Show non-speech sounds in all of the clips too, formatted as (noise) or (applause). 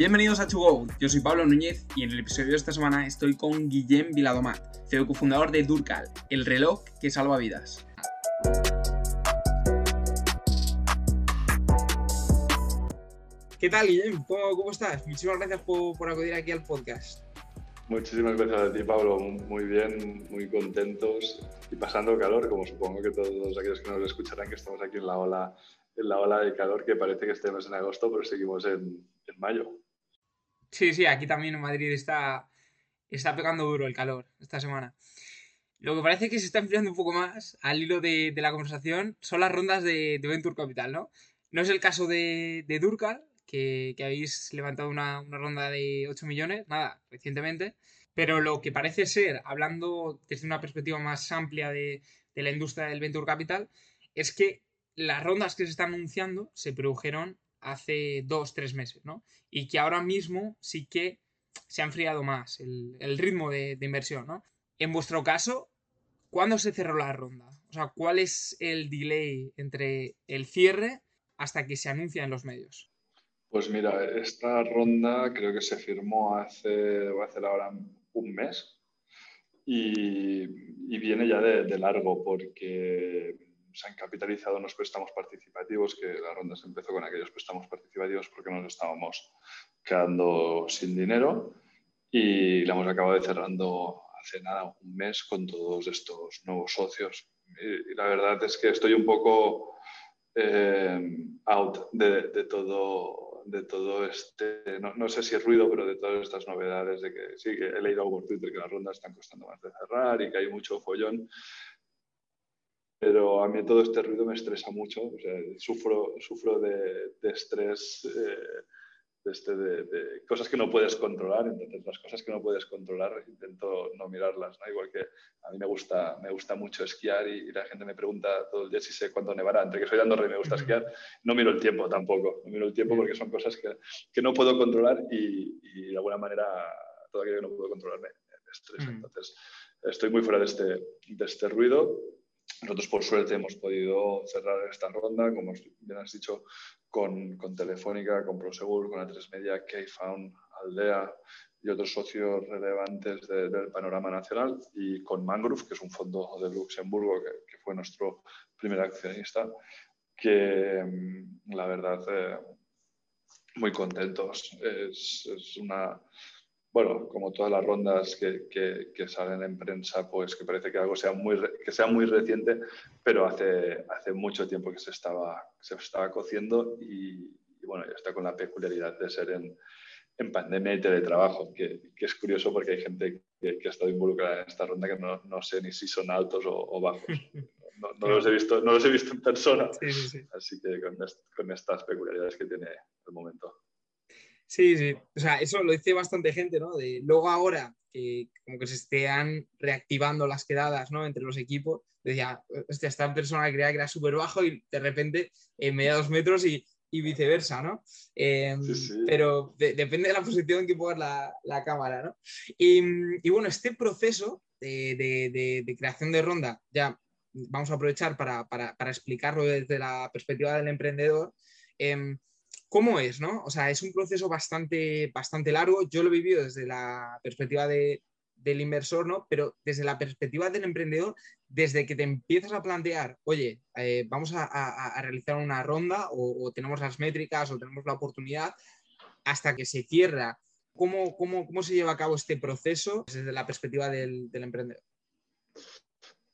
Bienvenidos a To yo soy Pablo Núñez y en el episodio de esta semana estoy con Guillem Viladomat, CEO cofundador de Durcal, el reloj que salva vidas. ¿Qué tal, Guillem? ¿Cómo, estás? Muchísimas gracias por, acudir aquí al podcast. Muchísimas gracias a ti, Pablo. Muy bien, muy contentos y pasando calor, como supongo que todos aquellos que nos escucharán, que estamos aquí en la ola, en la ola de calor, que parece que estemos en agosto, pero seguimos en, en mayo. Sí, sí, aquí también en Madrid está, está pegando duro el calor esta semana. Lo que parece que se está enfriando un poco más al hilo de, la conversación son las rondas de, Venture Capital, ¿no? No es el caso de, de Durcal, que, habéis levantado una, ronda de 8 millones, nada, recientemente, pero lo que parece ser, hablando desde una perspectiva más amplia de, de la industria del Venture Capital, es que las rondas que se están anunciando se produjeron hace dos, tres meses, ¿no? Y que ahora mismo sí que se ha enfriado más el, ritmo de, inversión, ¿no? En vuestro caso, ¿cuándo se cerró la ronda? O sea, ¿cuál es el delay entre el cierre hasta que se anuncia en los medios? Pues mira, esta ronda creo que se firmó hace, va a hacer ahora un mes y, viene ya de largo porque se han capitalizado unos préstamos participativos, que la ronda se empezó con aquellos préstamos participativos porque nos estábamos quedando sin dinero y la hemos acabado de cerrando hace nada, un mes con todos estos nuevos socios. Y, la verdad es que estoy un poco eh, out de, todo, de todo este, no, no, sé si es ruido, pero de todas estas novedades de que sí, que he leído por Twitter que las rondas están costando más de cerrar y que hay mucho follón pero a mí todo este ruido me estresa mucho, o sea, sufro, sufro de, de estrés, eh, de, este, de, cosas que no puedes controlar, entonces las cosas que no puedes controlar intento no mirarlas, ¿no? igual que a mí me gusta, me gusta mucho esquiar y, la gente me pregunta todo el día si sé cuándo nevará, entre que soy de Andorra y me gusta esquiar, no miro el tiempo tampoco, no miro el tiempo porque son cosas que, que no puedo controlar y, y, de alguna manera todo aquello que no puedo controlar me, me estresa, entonces estoy muy fuera de este, de este ruido nosotros, por suerte, hemos podido cerrar esta ronda, como bien has dicho, con, con Telefónica, con Prosegur, con A3 Media, Keyfound, Aldea y otros socios relevantes del panorama nacional, y con Mangrove, que es un fondo de Luxemburgo que, fue nuestro primer accionista, que mm, la verdad, eh, muy contentos. Es una bueno, como todas las rondas que, que, salen en prensa, pues que parece que algo sea muy, que sea muy reciente, pero hace, hace mucho tiempo que se estaba, se estaba cociendo y, bueno, ya está con la peculiaridad de ser en, en pandemia y teletrabajo, que, que, es curioso porque hay gente que, ha estado involucrada en esta ronda que no, no sé ni si son altos o, bajos. (laughs) No, no, los he visto, no los he visto en persona. Así que con, con estas peculiaridades que tiene el momento. Sí, sí. O sea, eso lo dice bastante gente, ¿no? De, luego ahora, que como que se estén reactivando las quedadas, ¿no? Entre los equipos, decía, hostia, esta persona creía que era súper bajo y de repente en media dos metros y, y viceversa, ¿no? Em, pero depende de la posición en que pongas la, la cámara, ¿no? Y, y, bueno, este proceso de, de, de, creación de ronda, ya vamos a aprovechar para, para, para explicarlo desde la perspectiva del emprendedor. Eh, cómo es, ¿no? O sea, es un proceso bastante, bastante largo. Yo lo he vivido desde la perspectiva del inversor, ¿no? Pero desde la perspectiva del emprendedor, desde que te empiezas a plantear, oye, eh, vamos a, realizar una ronda o, tenemos las métricas o tenemos la oportunidad, hasta que se cierra, ¿cómo, cómo, se lleva a cabo este proceso desde la perspectiva del emprendedor?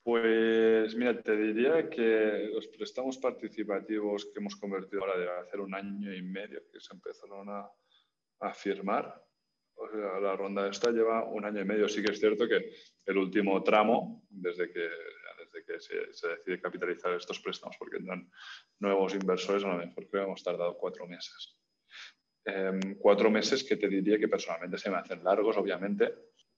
Pues mira, te diría que los préstamos participativos que hemos convertido ahora de hacer un año y medio que se empezaron a, a firmar, o sea, la ronda esta lleva un año y medio. Sí que es cierto que el último tramo, desde que, desde que se, se decide capitalizar estos préstamos, porque entran nuevos inversores, a lo mejor creo que hemos tardado cuatro meses. Em, cuatro meses que te diría que personalmente se me hacen largos, obviamente,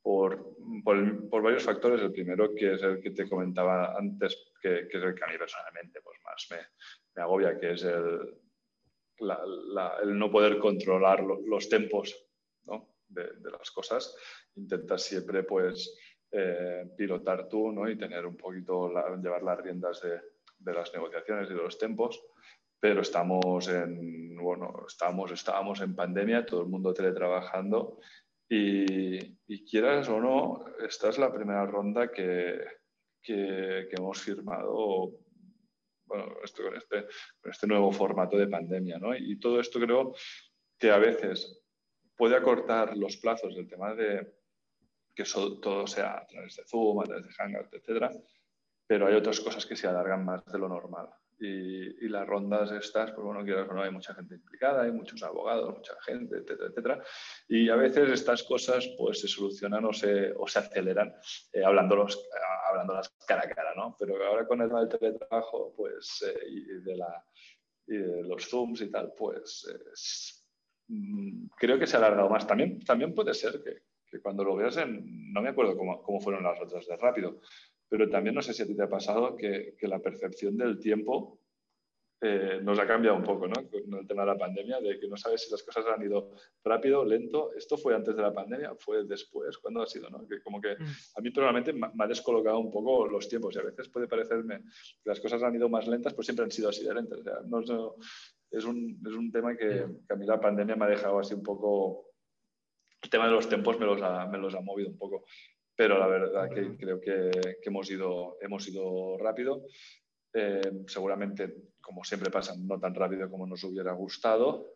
por, por, varios factores. El primero, que es el que te comentaba antes, que, que es el que a mí personalmente pues, más me, me agobia, que es el, el no poder controlar los tempos ¿no? de, de, las cosas. Intentas siempre pues, eh, pilotar tú ¿no? y tener un poquito, llevar las riendas de, de, las negociaciones y de los tempos. pero estamos en, bueno, estamos, estábamos en pandemia, todo el mundo teletrabajando y, quieras o no, esta es la primera ronda que, que, hemos firmado bueno, esto, con, este, este nuevo formato de pandemia. ¿no? Y todo esto creo que a veces puede acortar los plazos del tema de que todo sea a través de Zoom, a través de Hangout, etcétera, pero hay otras cosas que se alargan más de lo normal. Y, las rondas estas, pues bueno, quieras o no, hay mucha gente implicada, hay muchos abogados, mucha gente, etcétera, etcétera. Y a veces estas cosas pues se solucionan o se, o se aceleran eh, hablándolos, hablándolas cara a cara, ¿no? Pero ahora con el del teletrabajo, pues, eh, y, de la, y de los Zooms y tal, pues mm, creo que se ha alargado más. También, también puede ser que, que cuando lo veas en, no me acuerdo cómo, cómo fueron las otras de rápido, pero también no sé si a ti te ha pasado que, que la percepción del tiempo eh, nos ha cambiado un poco, ¿no? Con el tema de la pandemia, de que no sabes si las cosas han ido rápido, lento. ¿Esto fue antes de la pandemia? ¿Fue después? ¿Cuándo ha sido? ¿no? Que como que mm. a mí personalmente me ha descolocado un poco los tiempos y a veces puede parecerme que las cosas han ido más lentas, pues siempre han sido así de lentas. no, es, un, es, un, tema que, que, a mí la pandemia me ha dejado así un poco... El tema de los tiempos me los ha, me los ha movido un poco pero la verdad que creo que, hemos, ido, hemos ido rápido. Eh, seguramente, como siempre pasa, no tan rápido como nos hubiera gustado,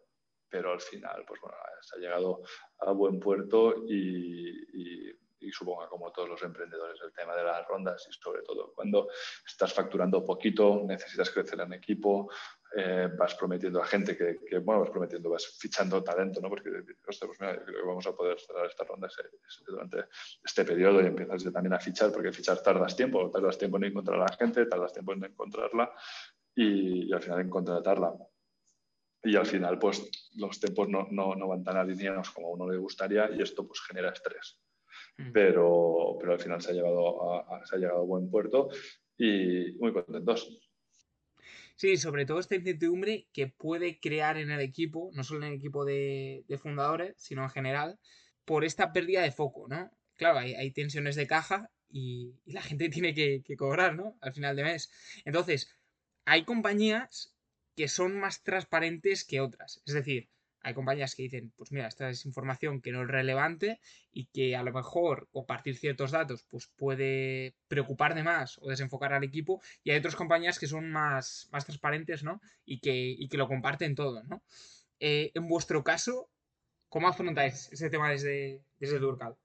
pero al final, pues bueno, se ha llegado a buen puerto y, y supongo como todos los emprendedores, el tema de las rondas y sobre todo cuando estás facturando poquito, necesitas crecer en equipo, eh, vas prometiendo a gente que, bueno, vas prometiendo, vas fichando talento, ¿no? Porque, ostras, pues mira, creo que vamos a poder cerrar esta ronda durante este periodo y empiezas también a fichar, porque fichar tardas tiempo, tardas tiempo en encontrar a la gente, tardas tiempo en encontrarla y, al final en contratarla. Y al final, pues los tiempos no, no, no, van tan alineados como a uno le gustaría y esto pues genera estrés. Mm. Pero, pero al final se ha, llevado se ha llegado a buen puerto y muy contentos. Sí, sobre todo esta incertidumbre que puede crear en el equipo, no solo en el equipo de, fundadores, sino en general, por esta pérdida de foco, ¿no? Claro, hay, tensiones de caja y, la gente (laughs) tiene que, que, cobrar, ¿no? Al final de mes. Entonces, hay compañías que son más transparentes que otras. Es decir, hay compañías que dicen, pues mira, esta es información que no es relevante y que a lo mejor compartir ciertos datos pues puede preocupar de más o desenfocar al equipo. Y hay otras compañías que son más, más transparentes, ¿no? Y que, que lo comparten todo, ¿no? Eh, en vuestro caso, ¿cómo afrontáis ese tema desde, desde Durcal?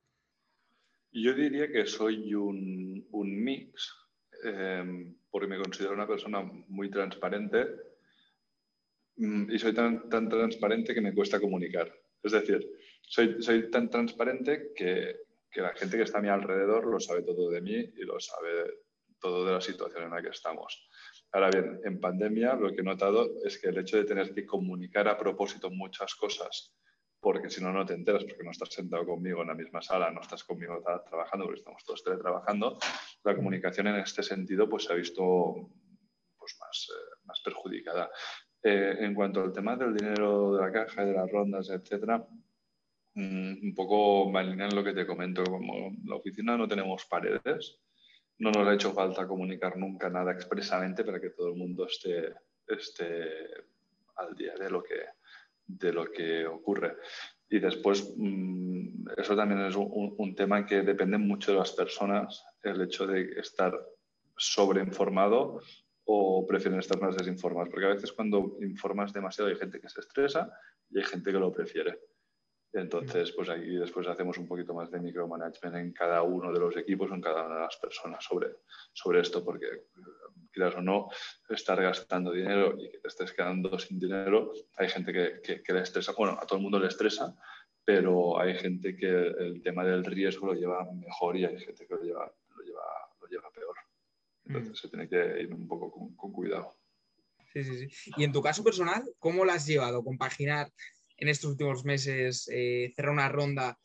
Yo diría que soy un, mix, em, porque me considero una persona muy transparente y soy tan, tan transparente que me cuesta comunicar. Es decir, soy, soy tan transparente que, que, la gente que está a mi alrededor lo sabe todo de mí y lo sabe todo de la situación en la que estamos. Ahora bien, en pandemia lo que he notado es que el hecho de tener que comunicar a propósito muchas cosas, porque si no, no te enteras, porque no estás sentado conmigo en la misma sala, no estás conmigo trabajando, porque estamos todos teletrabajando, la comunicación en este sentido pues se ha visto pues, más, eh, más perjudicada. Eh, en cuanto al tema del dinero de la caja, de las rondas, etcétera, mm, un poco me lo que te comento. Como la oficina no tenemos paredes, no nos ha hecho falta comunicar nunca nada expresamente para que todo el mundo esté, al día de lo que, de lo que ocurre. Y después, mm, eso también es un, un, tema que depende mucho de las personas, el hecho de estar sobreinformado o prefieren estar más desinformados? Porque a veces cuando informas demasiado hay gente que se estresa y hay gente que lo prefiere. Entonces, pues aquí después hacemos un poquito más de micromanagement en cada uno de los equipos en cada una de las personas sobre, sobre esto, porque quieras o no, estar gastando dinero y que te estés quedando sin dinero, hay gente que, que, que le estresa, bueno, a todo el mundo le estresa, pero hay gente que el tema del riesgo lo lleva mejor y hay gente que lo lleva, lo lleva, lo lleva peor. Entonces mm. se tiene que ir un poco con, cuidado. Sí, sí, sí. Y en tu caso personal, ¿cómo lo has llevado? Compaginar en estos últimos meses, eh, cerrar una ronda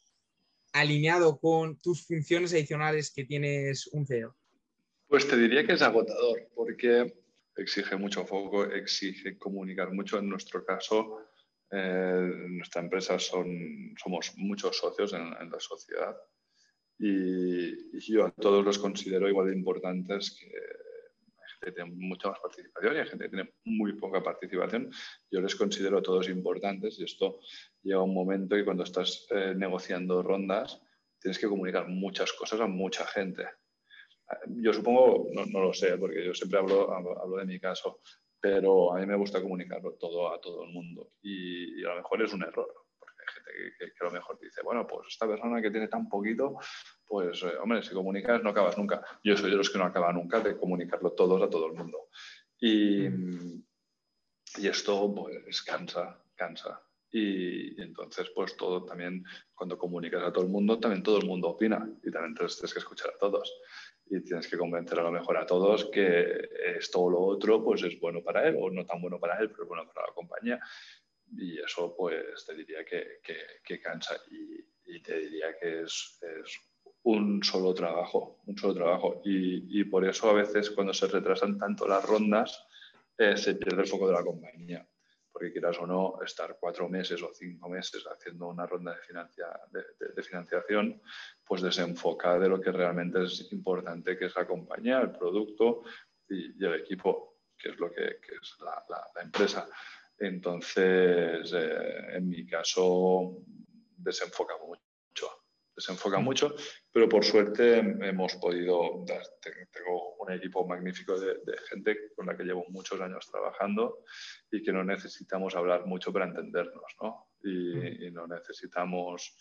alineado con tus funciones adicionales que tienes un CEO? Pues te diría que es agotador, porque exige mucho foco, exige comunicar mucho. En nuestro caso, eh, nuestra empresa son, somos muchos socios en la sociedad y, yo a todos los considero igual de importantes que que tiene mucha más participación y hay gente que tiene muy poca participación. Yo les considero todos importantes y esto llega un momento que cuando estás eh, negociando rondas tienes que comunicar muchas cosas a mucha gente. Yo supongo, no, lo sé, porque yo siempre hablo, hablo, de mi caso, pero a mí me gusta comunicarlo todo a todo el mundo y, y a lo mejor es un error que, a lo mejor dice, bueno, pues esta persona que tiene tan poquito, pues, eh, hombre, si comunicas no acabas nunca. Yo soy de los que no acaba nunca de comunicarlo todos a todo el mundo. Y, y esto, pues, cansa, cansa. Y, entonces, pues todo también, cuando comunicas a todo el mundo, también todo el mundo opina y también tienes que escuchar a todos. Y tienes que convencer a lo mejor a todos que esto o lo otro, pues es bueno para él o no tan bueno para él, pero es bueno para la compañía y eso pues te diría que, que, cansa y, te diría que es, es, un solo trabajo, un solo trabajo y, y, por eso a veces cuando se retrasan tanto las rondas eh, se pierde el foco de la compañía porque quieras o no, estar cuatro meses o cinco meses haciendo una ronda de, financia, de, financiación, pues desenfoca de lo que realmente es importante, que es la compañía, el producto y, el equipo, que es lo que, que es la, la, la empresa. Entonces, eh, en mi caso, desenfoca mucho, desenfoca mm. mucho, pero por suerte hemos podido, tengo un equipo magnífico de, gente con la que llevo muchos años trabajando y que no necesitamos hablar mucho para entendernos, ¿no? Y, mm. no necesitamos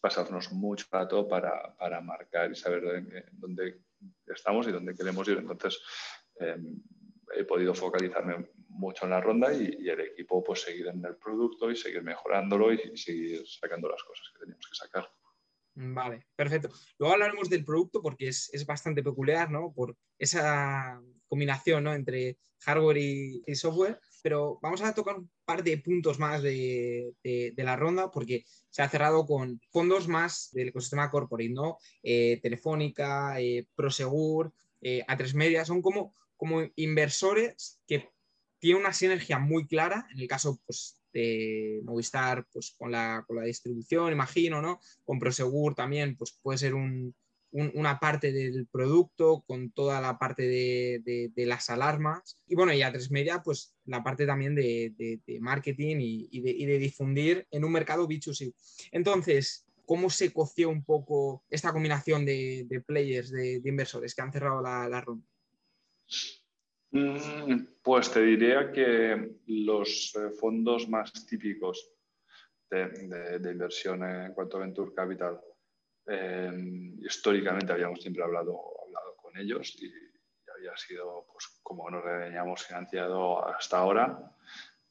pasarnos mucho rato para, para marcar y saber dónde estamos y dónde queremos ir. Entonces, em, he podido focalizarme mucho en la ronda y, el equipo pues seguir en el producto y seguir mejorándolo y, seguir sacando las cosas que teníamos que sacar. Vale, perfecto. Luego hablaremos del producto porque es, es bastante peculiar, ¿no? Por esa combinación ¿no? entre hardware y, software, pero vamos a tocar un par de puntos más de, de, la ronda porque se ha cerrado con fondos más del ecosistema corporate, ¿no? Eh, Telefónica, eh, Prosegur, eh, A3 Media, son como, como inversores que tiene una sinergia muy clara, en el caso pues, de Movistar pues, con, la, con la distribución, imagino, ¿no? Con Prosegur también pues, puede ser una parte del producto con toda la parte de, las alarmas. Y bueno, y a tres media, pues la parte también de, marketing y, de, difundir en un mercado B2C. Entonces, ¿cómo se coció un poco esta combinación de, players, de, inversores que han cerrado la, la ronda? Mm, pues te diría que los eh, fondos más típicos de, inversión en cuanto a Venture Capital, em, históricamente habíamos siempre hablado, hablado con ellos y, había sido, pues, como nos habíamos financiado hasta ahora.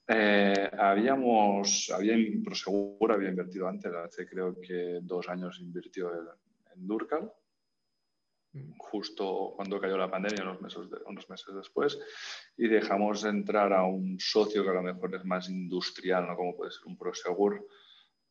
Eh, habíamos, había, Prosegur había invertido antes, hace creo que dos años invirtió en, en Durcal justo cuando cayó la pandemia, unos meses, unos meses después, y dejamos entrar a un socio que a lo mejor es más industrial, ¿no? como puede ser un Prosegur,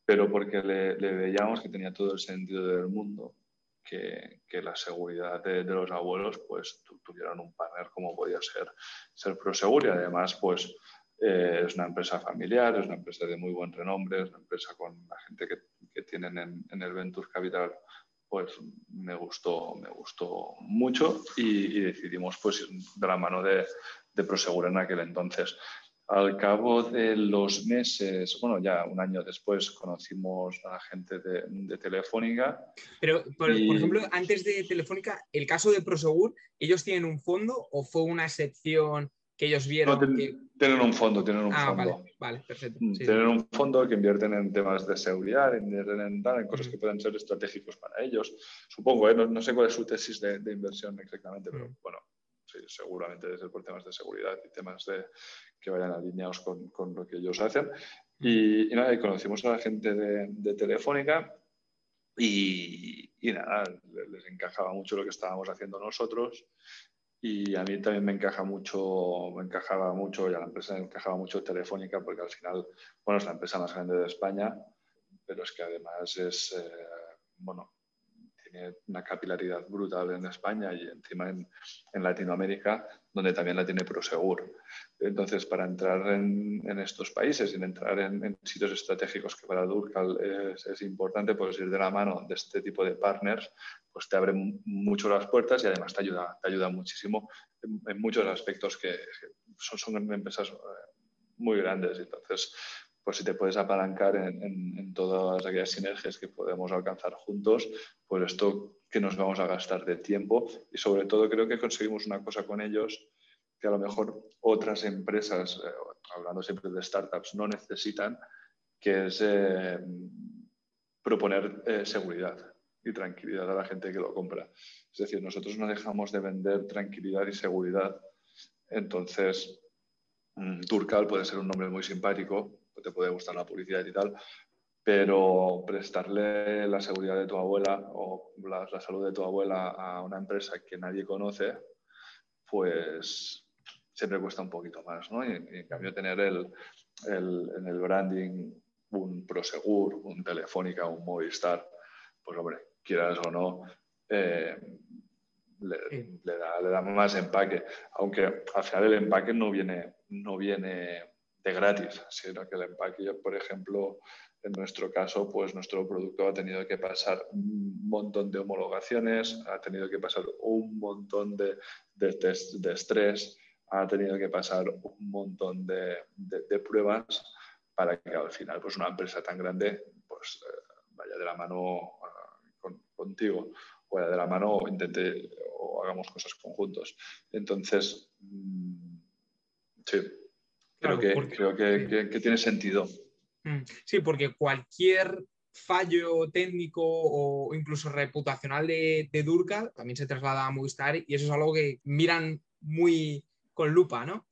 pero porque le, veíamos que tenía todo el sentido del mundo, que, que la seguridad de, los abuelos pues tuvieran un partner como podía ser, ser Prosegur y además pues eh, es una empresa familiar, es una empresa de muy buen renombre, es una empresa con la gente que, que tienen en, en el Venture Capital pues me gustó, me gustó mucho y, decidimos pues de la mano de, de Prosegur en aquel entonces. Al cabo de los meses, bueno, ya un año después conocimos a la gente de, de Telefónica. Pero, por, ejemplo, antes de Telefónica, el caso de Prosegur, ¿ellos tienen un fondo o fue una excepción que ellos vieron. Tienen un fondo, tienen un ah, fondo. Vale, perfecto. Mm, tienen un fondo que invierten en temas de seguridad, invierten en, en cosas que pueden ser estratégicos para ellos. Supongo, ¿eh? no, sé cuál es su tesis de, inversión exactamente, pero bueno, sí, seguramente debe ser por temas de seguridad y temas de, que vayan alineados con, con lo que ellos hacen. Y, nada, y conocimos a la gente de, de Telefónica y, y, nada, les encajaba mucho lo que estábamos haciendo nosotros y a mí también me encaja mucho, me encajaba mucho, y a la empresa me encajaba mucho Telefónica, porque al final, bueno, es la empresa más grande de España, pero es que además es, eh, bueno, tiene una capilaridad brutal en España y encima en, Latinoamérica, donde también la tiene Prosegur. Entonces, para entrar en, estos países y entrar en, sitios estratégicos que para Durcal es, importante, pues ir de la mano de este tipo de partners, pues te abre mucho las puertas y además te ayuda, te ayuda muchísimo en, muchos aspectos que, son, son empresas eh, muy grandes. Entonces, pues si te puedes apalancar en, todas aquellas sinergias que podemos alcanzar juntos, pues esto que nos vamos a gastar de tiempo y sobre todo creo que conseguimos una cosa con ellos que a lo mejor otras empresas, eh, hablando siempre de startups, no necesitan, que es eh, proponer seguridad y tranquilidad a la gente que lo compra. Es decir, nosotros no dejamos de vender tranquilidad y seguridad. Entonces, mm, Turcal puede ser un nombre muy simpático, te puede gustar la publicidad y tal, pero prestarle la seguridad de tu abuela o la, salud de tu abuela a una empresa que nadie conoce, pues siempre cuesta un poquito más, ¿no? Y, en cambio tener el, en el branding un Prosegur, un Telefónica, un Movistar, pues hombre, quieras o no, eh, le, da, le, da, más empaque, aunque al final el empaque no viene, no viene de gratis, sino que el empaque, por ejemplo, en nuestro caso, pues nuestro producto ha tenido que pasar un montón de homologaciones, ha tenido que pasar un montón de, de test de estrés, ha tenido que pasar un montón de, de, pruebas para que al final pues una empresa tan grande pues eh, vaya de la mano contigo, vaya de la mano o intente o hagamos cosas conjuntos. Entonces, mm, sí, creo, que, creo que, tiene sentido. Mm, sí, porque cualquier fallo técnico o incluso reputacional de, de Durcal también se traslada a Movistar y eso es algo que miran muy con lupa, ¿no?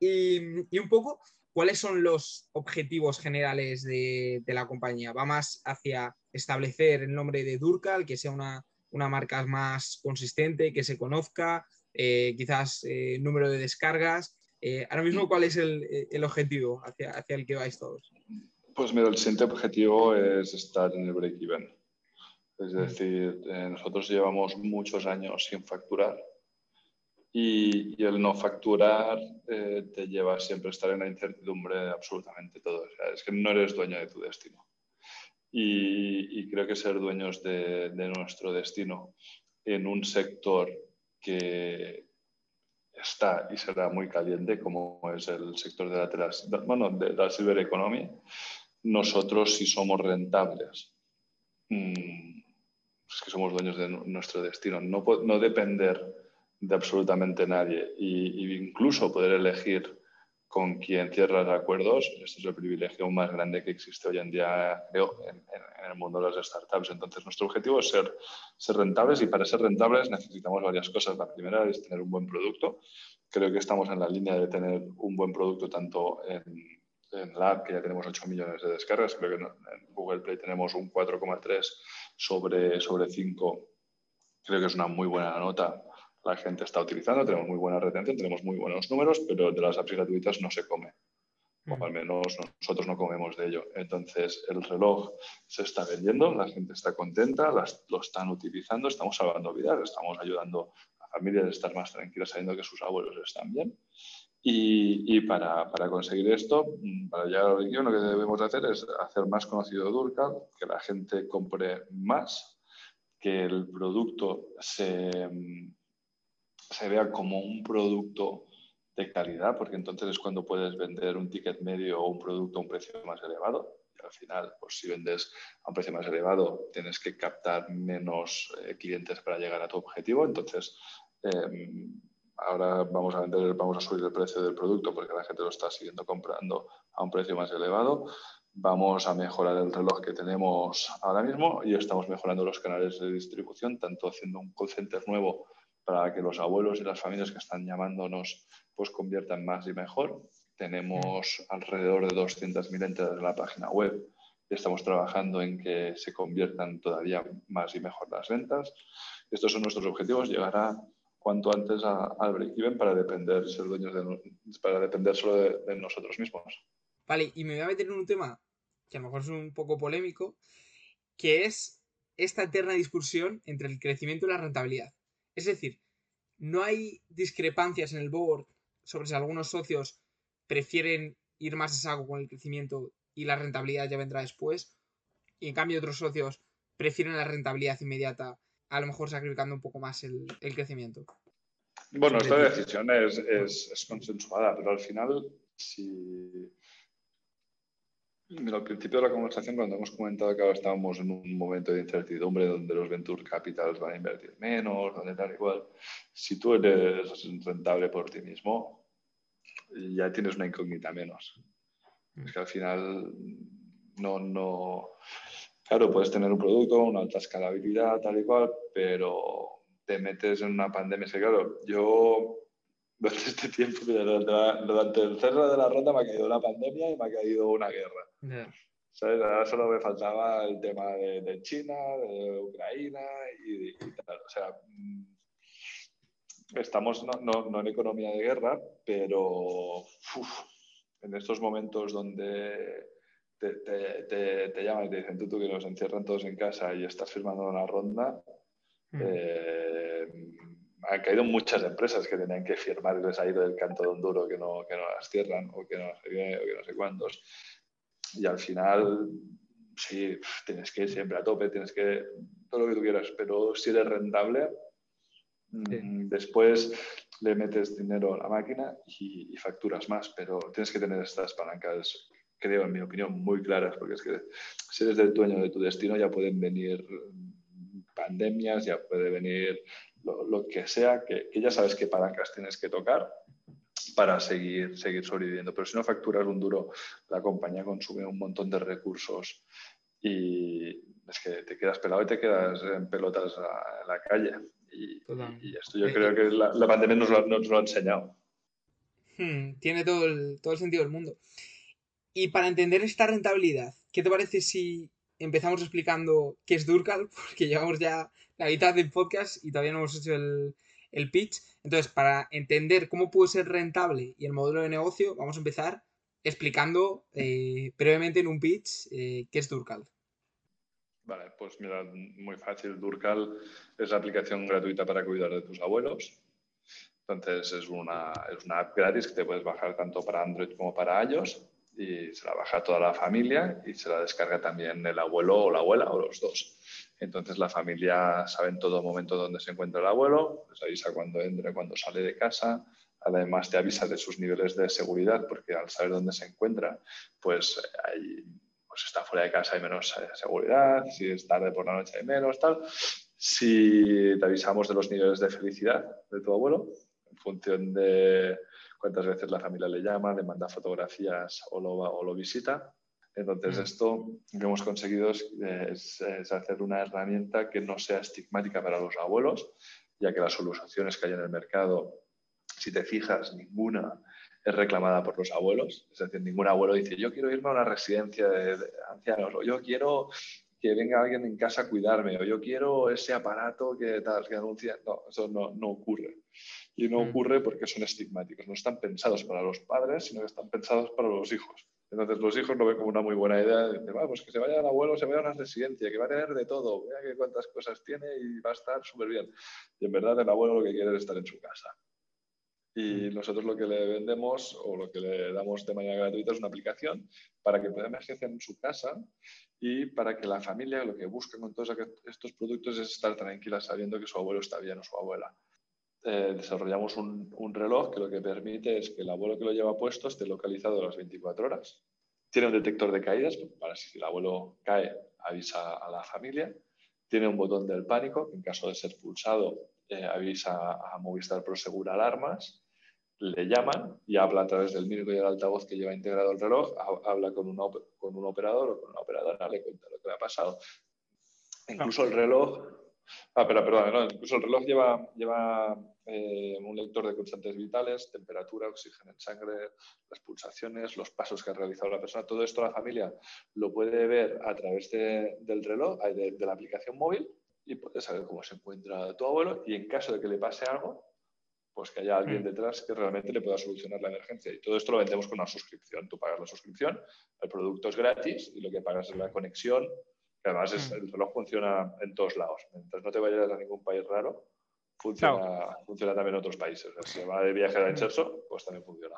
Y, un poco, ¿cuáles son los objetivos generales de, la compañía? ¿Va más hacia establecer el nombre de Durcal, que sea una, marca más consistente, que se conozca, eh, quizás eh, número de descargas? Eh, ahora mismo, ¿cuál es el, objetivo hacia, hacia, el que vais todos? Pues mira, el siguiente objetivo es estar en el break-even. Es decir, eh, nosotros llevamos muchos años sin facturar y, el no facturar eh, te lleva siempre a estar en la incertidumbre absolutamente todo. es que no eres dueño de tu destino. Y, creo que ser dueños de, de nuestro destino en un sector que, está y será muy caliente, como es el sector de la, bueno, de la silver economy, nosotros si somos rentables, mm, es que somos dueños de nuestro destino, no, no depender de absolutamente nadie e incluso poder elegir con quien cierras acuerdos, este es el privilegio más grande que existe hoy en día, creo, en, el mundo de las startups. Entonces, nuestro objetivo es ser, ser rentables y para ser rentables necesitamos varias cosas. La primera es tener un buen producto. Creo que estamos en la línea de tener un buen producto tanto en, en la app, que ya tenemos 8 millones de descargas. Creo que en Google Play tenemos un 4,3 sobre, sobre 5. Creo que es una muy buena nota la gente está utilizando, tenemos muy buena retención, tenemos muy buenos números, pero de las apps gratuitas no se come. O al menos nosotros no comemos de ello. Entonces, el reloj se está vendiendo, la gente está contenta, lo están utilizando, estamos salvando vidas, estamos ayudando a familias a estar más tranquilas sabiendo que sus abuelos están bien. Y, para, para, conseguir esto, para llegar al lo que debemos hacer es hacer más conocido Durcal, que la gente compre más, que el producto se, se vea como un producto de calidad, porque entonces es cuando puedes vender un ticket medio o un producto a un precio más elevado. Y al final, pues si vendes a un precio más elevado, tienes que captar menos eh, clientes para llegar a tu objetivo. Entonces, em, ahora vamos a vender, vamos a subir el precio del producto porque la gente lo está siguiendo comprando a un precio más elevado. Vamos a mejorar el reloj que tenemos ahora mismo y estamos mejorando los canales de distribución, tanto haciendo un call center nuevo para que los abuelos y las familias que están llamándonos pues conviertan más y mejor. Tenemos alrededor de 200.000 entradas en la página web y estamos trabajando en que se conviertan todavía más y mejor las ventas. Estos son nuestros objetivos, llegar a cuanto antes al break-even para depender, ser dueños para depender solo de, nosotros mismos. Vale, y me voy a meter en un tema que a lo mejor es un poco polémico, que es esta eterna discusión entre el crecimiento y la rentabilidad. Es decir, no hay discrepancias en el board sobre si algunos socios prefieren ir más a saco con el crecimiento y la rentabilidad ya vendrá después, y en cambio otros socios prefieren la rentabilidad inmediata, a lo mejor sacrificando un poco más el, crecimiento. Bueno, esta decisión es, es, consensuada, pero al final, si, al principio de la conversación, cuando hemos comentado que ahora estábamos en un momento de incertidumbre donde los venture capitals van a invertir menos, donde tal igual, si tú eres rentable por ti mismo, ya tienes una incógnita menos. Es que al final no, no, claro, puedes tener un producto, una alta escalabilidad, tal y cual, pero te metes en una pandemia. Claro, yo durante (laughs) este tiempo, durante el cerro de la ronda me ha caído una pandemia y me ha caído una guerra. Ahora solo me faltaba el tema de, China, de Ucrania y, tal. O sea, mm, estamos no, en economía de guerra, pero en estos momentos donde te, llaman y te dicen tú, tú que nos encierran todos en casa y estás firmando una ronda, mm. eh, han caído muchas empresas que tenían que firmar y les ha ido del canto de un duro que no, que no las cierran o que no sé qué, o que no sé cuántos. Y al final, sí, tienes que ir siempre a tope, tienes que todo lo que tú quieras, pero si eres rentable, mm, después le metes dinero a la máquina y, facturas más, pero tienes que tener estas palancas, creo, en mi opinión, muy claras, porque es que si eres el dueño de tu destino ya pueden venir pandemias, ya puede venir lo, que sea, que, ya sabes qué palancas tienes que tocar para seguir, seguir sobreviviendo. Pero si no facturas un duro, la compañía consume un montón de recursos y es que te quedas pelado y te quedas en pelotas en la calle. Y, esto yo creo que la, pandemia nos lo, ha enseñado. Hmm, tiene todo el, todo el sentido del mundo. Y para entender esta rentabilidad, ¿qué te parece si empezamos explicando qué es Durcal? (laughs) Porque llevamos ya la mitad del podcast y todavía no hemos hecho el, pitch. Entonces, para entender cómo puede ser rentable y el modelo de negocio, vamos a empezar explicando eh, brevemente en un pitch eh, qué es Durcal. Vale, pues mira, muy fácil. Durcal es la aplicación gratuita para cuidar de tus abuelos. Entonces es una, es una app gratis que te puedes bajar tanto para Android como para iOS y se la baja toda la familia y se la descarga también el abuelo o la abuela o los dos. Entonces la familia sabe en todo momento dónde se encuentra el abuelo, les avisa cuando entra, cuando sale de casa, además te avisa de sus niveles de seguridad porque al saber dónde se encuentra, pues, hay, pues está fuera de casa hay menos eh, seguridad, si es tarde por la noche hay menos, tal. Si te avisamos de los niveles de felicidad de tu abuelo, en función de cuántas veces la familia le llama, le manda fotografías o lo, o lo visita, entonces, mm. esto que hemos conseguido es, hacer una herramienta que no sea estigmática para los abuelos, ya que las soluciones que hay en el mercado, si te fijas, ninguna es reclamada por los abuelos. Es decir, ningún abuelo dice, yo quiero irme a una residencia de, ancianos, o yo quiero que venga alguien en casa a cuidarme, o yo quiero ese aparato que tal, que anuncia. No, eso no, no ocurre. Y no mm. ocurre porque son estigmáticos. No están pensados para los padres, sino que están pensados para los hijos. Entonces los hijos lo ven como una muy buena idea. De, pues que se vaya el abuelo, se vaya a una residencia, que va a tener de todo, vea que cuántas cosas tiene y va a estar súper bien. Y en verdad el abuelo lo que quiere es estar en su casa. Y mm. nosotros lo que le vendemos o lo que le damos de manera gratuita es una aplicación para que pueda emergencia en su casa y para que la familia lo que busca con todos estos productos es estar tranquila sabiendo que su abuelo está bien o su abuela. Eh, desarrollamos un, reloj que lo que permite es que el abuelo que lo lleva puesto esté localizado a las 24 horas. Tiene un detector de caídas, para si el abuelo cae, avisa a la familia. Tiene un botón del pánico, que en caso de ser pulsado, eh, avisa a Movistar Prosegur Alarmas. Le llaman y habla a través del micro y el altavoz que lleva integrado el reloj, habla con un, con un operador o con una operadora, le cuenta lo que le ha pasado. Incluso el reloj Ah, pero perdón, incluso el reloj lleva, lleva eh, un lector de constantes vitales, temperatura, oxígeno en sangre, las pulsaciones, los pasos que ha realizado la persona. Todo esto la familia lo puede ver a través del reloj, de, de la aplicación móvil y puede saber cómo se encuentra tu abuelo y en caso de que le pase algo, pues que haya alguien mm. detrás que realmente le pueda solucionar la emergencia. Y todo esto lo vendemos con una suscripción. Tú pagas la suscripción, el producto es gratis y lo que pagas es la conexión además mm. el reloj funciona en todos lados. Mientras no te vayas a ningún país raro, funciona, funciona también en otros países. Si va de viaje a Inserso, pues también funciona.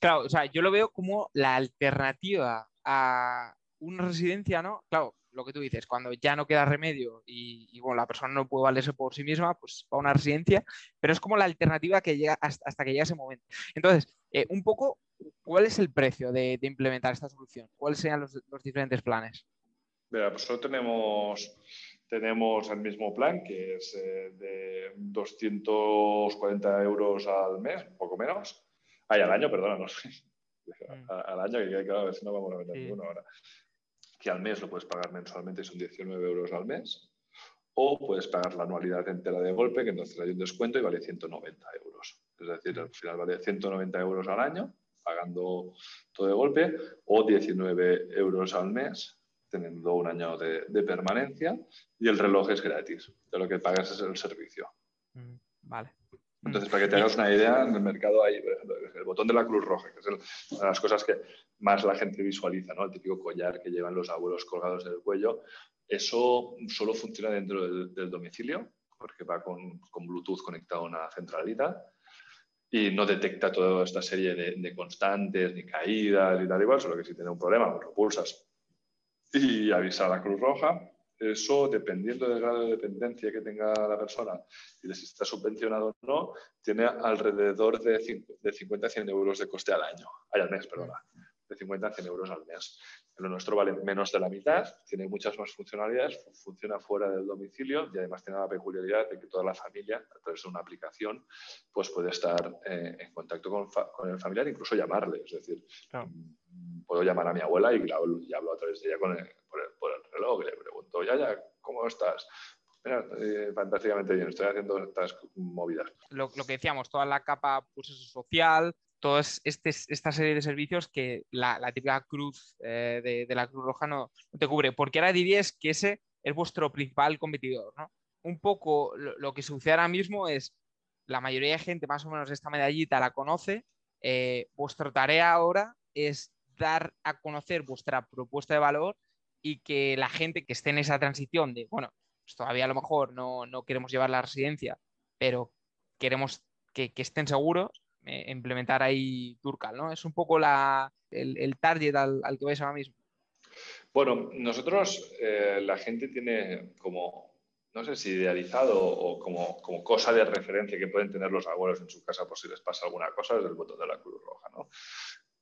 Claro, o sea, yo lo veo como la alternativa a una residencia, ¿no? Claro, lo que tú dices, cuando ya no queda remedio y, bueno, la persona no puede valerse por sí misma, pues va a una residencia, pero es como la alternativa que llega hasta, que llega ese momento. Entonces, eh, un poco, ¿cuál es el precio de, implementar esta solución? ¿Cuáles serían los, diferentes planes? Mira, pues solo tenemos, tenemos el mismo plan, que es eh, de 240 euros al mes, poco menos. Ay, al año, perdona, no sé. Mm. (laughs) Al año, que claro, a ver si no vamos a vender ninguno ahora que al mes lo puedes pagar mensualmente, son 19 euros al mes, o puedes pagar la anualidad entera de golpe, que entonces hay un descuento y vale 190 euros. Es decir, al final vale 190 euros al año, pagando todo de golpe, o 19 euros al mes, teniendo un año de, permanencia, y el reloj es gratis. De lo que pagas es el servicio. Mm, vale. Entonces, para que te hagas una idea, en el mercado hay, el botón de la Cruz Roja, que es una de las cosas que más la gente visualiza, ¿no? El típico collar que llevan los abuelos colgados del cuello. Eso solo funciona dentro del, domicilio, porque va con, Bluetooth conectado a una centralita y no detecta toda esta serie de, constantes, ni caídas, y tal igual, solo que si tiene un problema, pues lo pulsas y avisa a la Cruz Roja eso, dependiendo del grado de dependencia que tenga la persona y de si está subvencionado o no, tiene alrededor de, 50 a 100 euros de coste al año, al mes, perdona, de 50 a 100 euros al mes. Lo nuestro vale menos de la mitad, tiene muchas más funcionalidades, funciona fuera del domicilio y además tiene la peculiaridad de que toda la familia, a través de una aplicación, pues puede estar eh, en contacto con, el familiar, incluso llamarle. Es decir, mm, puedo llamar a mi abuela y, hablo a través de ella con por, el, le pregunto, ya, ¿cómo estás? Eh, fantásticamente bien, estoy haciendo estas movidas. Lo, que decíamos, toda la capa pues, social, toda este, esta serie de servicios que la, típica cruz eh, de, la Cruz Roja no, te cubre, porque ahora dirías que ese es vuestro principal competidor, ¿no? Un poco lo, que sucede ahora mismo es, la mayoría de gente más o menos esta medallita la conoce, eh, vuestra tarea ahora es dar a conocer vuestra propuesta de valor y que la gente que esté en esa transición de, bueno, pues todavía a lo mejor no, queremos llevar la residencia, pero queremos que, que estén seguros, eh, implementar ahí Turcal, ¿no? Es un poco la, el, target al, que vais ahora mismo. Bueno, nosotros, eh, la gente tiene como, no sé si idealizado o como, como, cosa de referencia que pueden tener los abuelos en su casa por si les pasa alguna cosa, es el botón de la Cruz Roja, ¿no?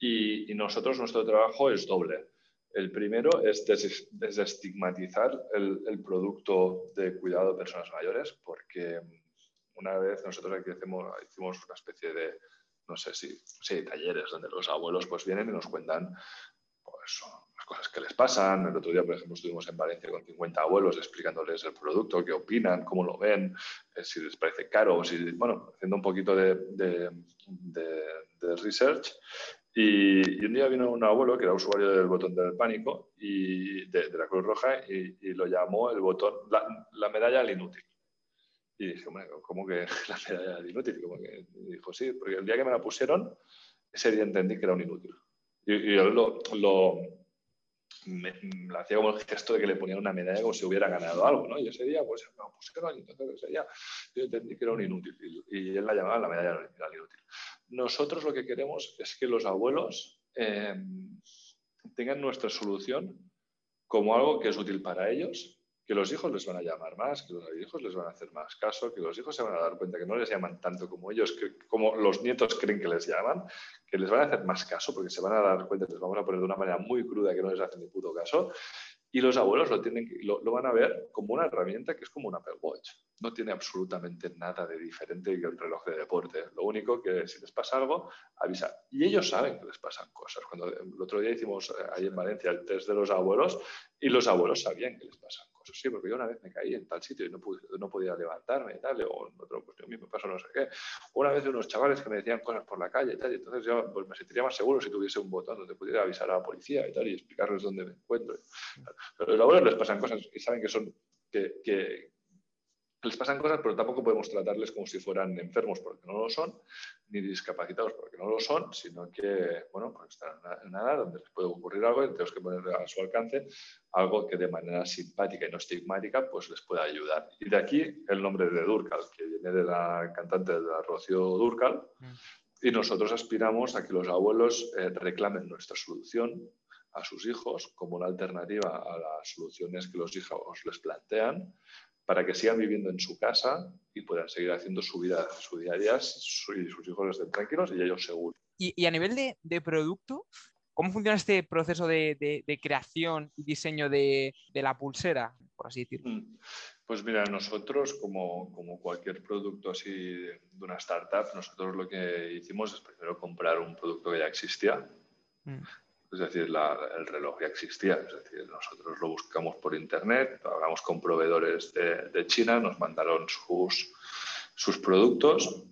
Y, nosotros, nuestro trabajo es doble. El primero es desestigmatizar el, el, producto de cuidado de personas mayores, porque una vez nosotros aquí hacemos, hicimos una especie de, no sé si, talleres donde los abuelos pues vienen y nos cuentan pues, las cosas que les pasan. El otro día, por ejemplo, estuvimos en Valencia con 50 abuelos explicándoles el producto, qué opinan, cómo lo ven, eh, si les parece caro, si, bueno, haciendo un poquito de, de, de, research. Y, un día vino un abuelo que era usuario del botón del pánico y de, la Cruz Roja y, y, lo llamó el botón, la, la medalla al inútil. Y dije, ¿cómo que (laughs) la medalla era inútil? Como que, dijo, sí, porque el día que me la pusieron, ese día entendí que era un inútil. Y, yo lo, lo me, hacía como el gesto de que le ponían una medalla como si hubiera ganado algo, ¿no? Y ese día, pues, me pusieron, y entonces ese día yo entendí que era un inútil. Y, él la llamaba la medalla era inútil. Nosotros lo que queremos es que los abuelos eh, tengan nuestra solución como algo que es útil para ellos que los hijos les van a llamar más, que los hijos les van a hacer más caso, que los hijos se van a dar cuenta que no les llaman tanto como ellos, que, como los nietos creen que les llaman, que les van a hacer más caso porque se van a dar cuenta que les vamos a poner de una manera muy cruda que no les hacen ni puto caso. Y los abuelos lo, tienen, lo, lo van a ver como una herramienta que es como un Apple Watch. No tiene absolutamente nada de diferente que el reloj de deporte. Lo único que si les pasa algo, avisa. Y ellos saben que les pasan cosas. Cuando el otro día hicimos eh, ahí en Valencia el test de los abuelos y los abuelos sabían que les pasan cosas sí, porque yo una vez me caí en tal sitio y no, no podía levantarme y tal, o en otro, pues yo mismo paso no sé qué. Una vez unos chavales que me decían cosas por la calle y tal, y entonces yo pues, me sentiría más seguro si tuviese un botón donde pudiera avisar a la policía y tal, y explicarles dónde me encuentro. A los abuelos les pasan cosas y saben que son, que, que, les pasan cosas, pero tampoco podemos tratarles como si fueran enfermos porque no lo son, ni discapacitados porque no lo son, sino que, bueno, pues están en una edad donde les puede ocurrir algo y tenemos que poner a su alcance algo que de manera simpática y no estigmática pues les pueda ayudar. Y de aquí el nombre de Durcal, que viene de la cantante de la Rocío Durcal, mm. y nosotros aspiramos a que los abuelos eh, reclamen nuestra solución a sus hijos como una alternativa a las soluciones que los hijos les plantean para que sigan viviendo en su casa y puedan seguir haciendo su vida, su día a día y sus hijos estén tranquilos y ellos seguros. Y, a nivel de, producto, ¿cómo funciona este proceso de, creación y diseño de, la pulsera, por así decirlo? Mm. Pues mira, nosotros, como, como, cualquier producto así de una startup, nosotros lo que hicimos es primero comprar un producto que ya existía. Es decir, el reloj ya existía. Es decir, nosotros lo buscamos por internet, hablamos con proveedores de, China, nos mandaron sus, sus productos,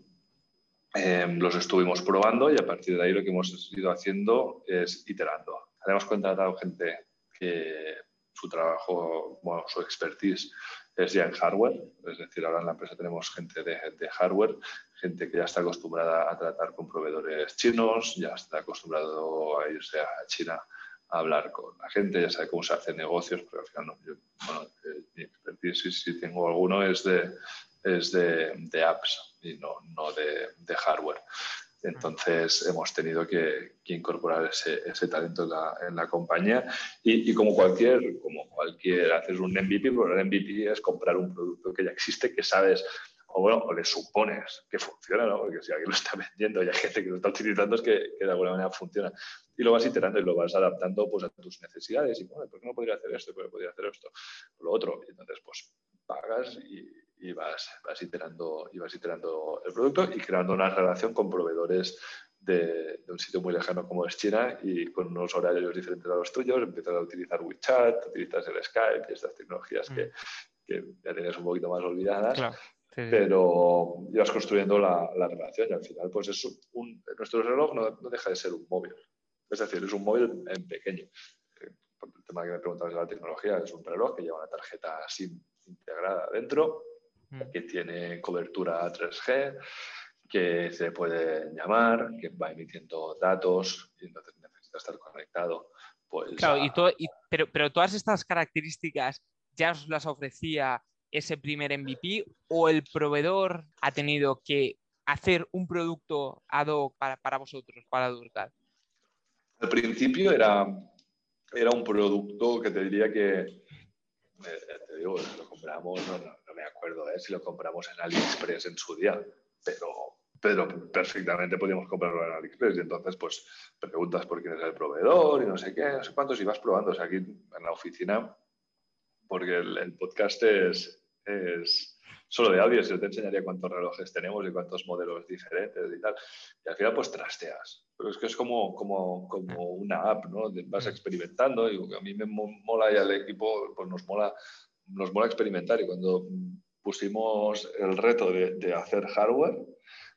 em, los estuvimos probando y a partir de ahí lo que hemos ido haciendo es iterando. Hemos contratado gente que su trabajo, bueno, su expertise es ya en hardware, es decir, ahora en la empresa tenemos gente de, de, hardware, gente que ya está acostumbrada a tratar con proveedores chinos, ya está acostumbrado a irse a China a hablar con la gente, ya sabe cómo se hacen negocios, pero al final no, yo, bueno, eh, mi expertise, si, tengo alguno, es de, es de, de apps y no, no de, de hardware. Entonces hemos tenido que, incorporar ese, talento en la, compañía y, como cualquier, como cualquier, haces un MVP, pero el MVP es comprar un producto que ya existe, que sabes o bueno, o le supones que funciona, ¿no? Porque si alguien lo está (laughs) vendiendo y hay gente que lo está utilizando es que, de alguna manera funciona. Y lo vas iterando y lo vas adaptando pues, a tus necesidades. Y, bueno, ¿por qué no podría hacer esto? ¿Por qué podría hacer esto? Lo otro. Y entonces, pues, pagas y, y vas, vas, iterando, y vas iterando el producto y creando una relación con proveedores de, un sitio muy lejano como es China y con unos horarios diferentes a los tuyos, empiezas a utilizar WeChat, utilizas el Skype y estas tecnologías que, mm. que, ya tienes un poquito más olvidadas. Pero ibas construyendo la, la, relación y al final, pues es un, nuestro reloj no, no, deja de ser un móvil. Es decir, es un móvil en pequeño. Eh, el tema que me preguntabas de la tecnología, es un reloj que lleva una tarjeta SIM integrada dentro, Mm. que tiene cobertura 3G, que se puede llamar, que va emitiendo datos y entonces necesita estar conectado. Pues, claro, y pero, pero todas estas características ya os las ofrecía ese primer MVP o el proveedor ha tenido que hacer un producto ad hoc para, vosotros, para Durcal? Al principio era, era un producto que te diría que, te digo, lo compramos, me acuerdo ¿eh? si lo compramos en AliExpress en su día, pero, pero perfectamente podíamos comprarlo en AliExpress. Y entonces, pues, preguntas por quién es el proveedor y no sé qué, no sé cuántos, y vas probando. O sea, aquí en la oficina, porque el, podcast es, es solo de audio, yo te enseñaría cuántos relojes tenemos y cuántos modelos diferentes y tal. Y al final, pues trasteas. Pero es que es como, como, como una app, ¿no? Vas experimentando y a mí me mola y al equipo, pues nos mola nos mola experimentar y cuando pusimos el reto de, hacer hardware,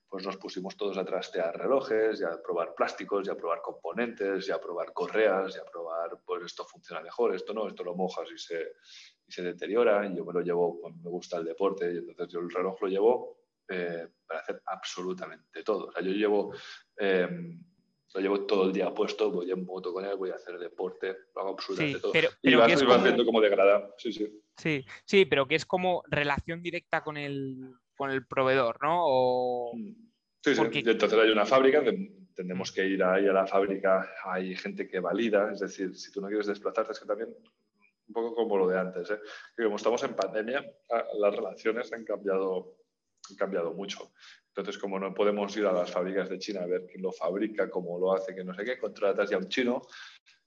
pues nos pusimos todos a trastear relojes, y a probar plásticos, y a probar componentes, y a probar correas, y a probar, pues esto funciona mejor, esto no, esto lo mojas y se, y se deteriora, y yo me lo llevo, pues, me gusta el deporte, y entonces yo el reloj lo llevo eh, para hacer absolutamente todo. O sea, yo llevo em, lo llevo todo el día puesto, voy en moto con él, voy a hacer deporte, lo hago absolutamente todo. y vas, es haciendo como degradado. Sí, sí. sí, sí, pero que es como relación directa con el, con el proveedor, ¿no? Mm. Sí, sí. Entonces hay una fábrica, tenemos que ir ahí a la fábrica, hay gente que valida, es decir, si tú no quieres desplazarte, es que también un poco como lo de antes, ¿eh? como estamos en pandemia, ah, las relaciones han cambiado, han cambiado mucho. Entonces, como no podemos ir a las fábricas de China a ver quién lo fabrica, cómo lo hace, que no sé qué, contratas ya a un chino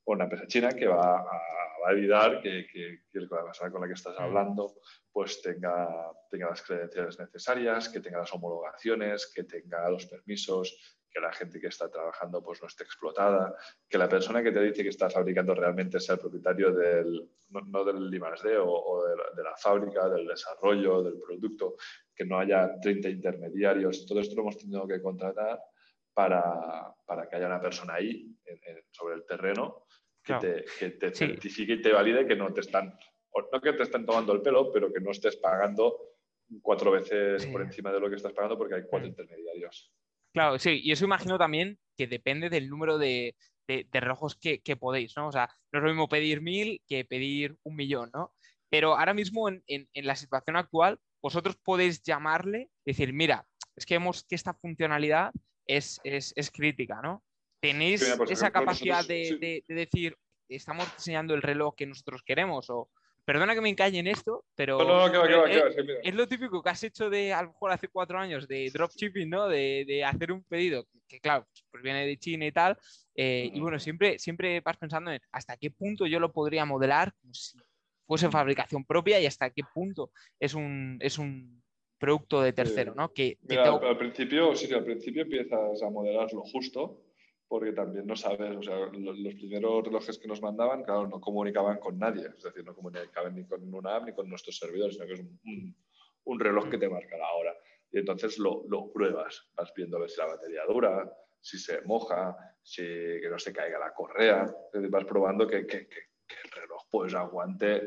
o una empresa china que va a validar que, que, que, la persona con la que estás hablando pues tenga, tenga las credenciales necesarias, que tenga las homologaciones, que tenga los permisos, que la gente que está trabajando pues no esté explotada, que la persona que te dice que está fabricando realmente sea el propietario del, no, del I+.D. o, o de, la, de, la, fábrica, del desarrollo, del producto, que no haya 30 intermediarios. Todo esto lo hemos tenido que contratar para, para que haya una persona ahí sobre el terreno que te, que te certifique y te valide que no te están, no que te estén tomando el pelo, pero que no estés pagando cuatro veces por encima de lo que estás pagando porque hay cuatro mm. intermediarios. Claro, sí, y eso imagino también que depende del número de, de, relojes que, podéis, ¿no? O sea, no es lo mismo pedir mil que pedir un millón, ¿no? Pero ahora mismo en, la situación actual, vosotros podéis llamarle y decir, mira, es que vemos que esta funcionalidad es, crítica, ¿no? ¿Tenéis esa capacidad de, de, decir, estamos diseñando el reloj que nosotros queremos o, perdona que me encalle en esto, pero es, lo típico que has hecho de a lo mejor hace cuatro años de dropshipping, ¿no? De, hacer un pedido que, claro, pues viene de China y tal. Eh, y bueno, siempre, siempre vas pensando en hasta qué punto yo lo podría modelar como si fuese fabricación propia y hasta qué punto es un, es un producto de tercero, ¿no? Que, al, principio, sí, al principio empiezas a modelar lo justo porque también no sabes, o sea, los, primeros relojes que nos mandaban, claro, no comunicaban con nadie, es decir, no comunicaban ni con una app ni con nuestros servidores, sino que es un, un, reloj que te marca la hora. Y entonces lo, lo, pruebas, vas viendo a ver si la batería dura, si se moja, si que no se caiga la correa, vas probando que, que, que, el reloj pues aguante,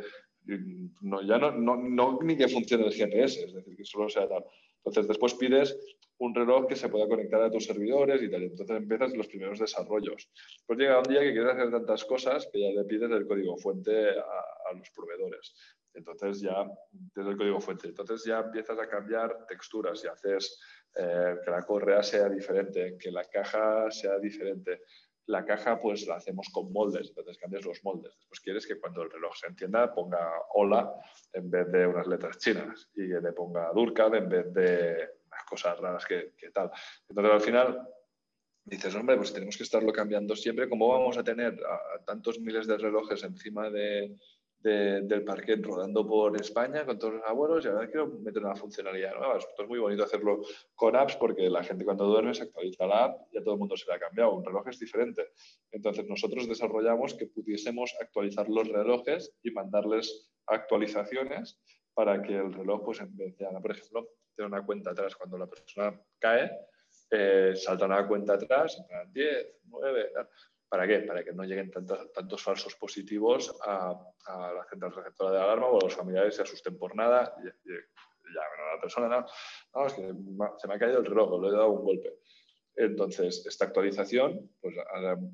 no, ya no, no, no, ni que funcione el GPS, es decir, que solo sea tal. Entonces después pides un reloj que se pueda conectar a tus servidores y tal. Entonces empiezas los primeros desarrollos. Pues llega un día que quieres hacer tantas cosas que ya le pides el código fuente a, los proveedores. Entonces ya tienes el código fuente. Entonces ya empiezas a cambiar texturas y haces eh, que la correa sea diferente, que la caja sea diferente. La caja pues la hacemos con moldes, entonces cambias los moldes. Después quieres que cuando el reloj se encienda ponga hola en vez de unas letras chinas y que le ponga Durkheim en vez de cosas raras que, tal. Entonces, al final, dices, hombre, pues tenemos que estarlo cambiando siempre. ¿Cómo vamos a tener tantos miles de relojes encima de, del parquet rodando por España con todos los abuelos y ahora quiero meter una funcionalidad nueva. Es muy bonito hacerlo con apps porque la gente cuando duerme se actualiza la app y a todo el mundo se le ha cambiado. Un reloj es diferente. Entonces nosotros desarrollamos que pudiésemos actualizar los relojes y mandarles actualizaciones para que el reloj, pues en por ejemplo, tener una cuenta atrás cuando la persona cae, eh, salta una cuenta atrás, 10, 9, ¿para qué? Para que no lleguen tantos, tantos falsos positivos a, la central receptora de alarma o a los familiares se asusten por nada y, ya, bueno, la persona, no, no, es que se me ha caído el reloj, le he dado un golpe. Entonces, esta actualización, pues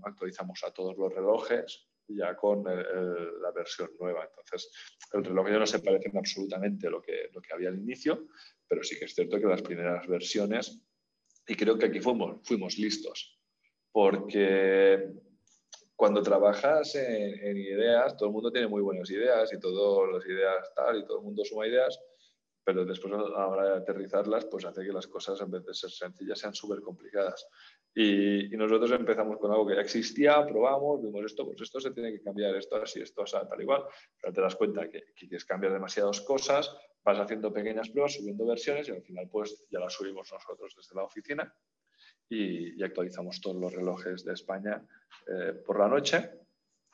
actualizamos a todos los relojes ya con la versión nueva. Entonces, el reloj ya no se parece en absolutamente lo que, lo que había al inicio, pero sí que es cierto que las primeras versiones, y creo que aquí fuimos, fuimos listos, porque cuando trabajas en, ideas, todo el mundo tiene muy buenas ideas y todas las ideas tal, y todo el mundo suma ideas, pero después a la hora de aterrizarlas, pues hace que las cosas en vez de ser sencillas sean súper complicadas. Y, nosotros empezamos con algo que ya existía, probamos, vimos esto, pues esto se tiene que cambiar, esto así, esto así, tal igual, pero te das cuenta que, que quieres cambiar demasiadas cosas, vas haciendo pequeñas pruebas, subiendo versiones y al final pues ya las subimos nosotros desde la oficina y, actualizamos todos los relojes de España eh, por la noche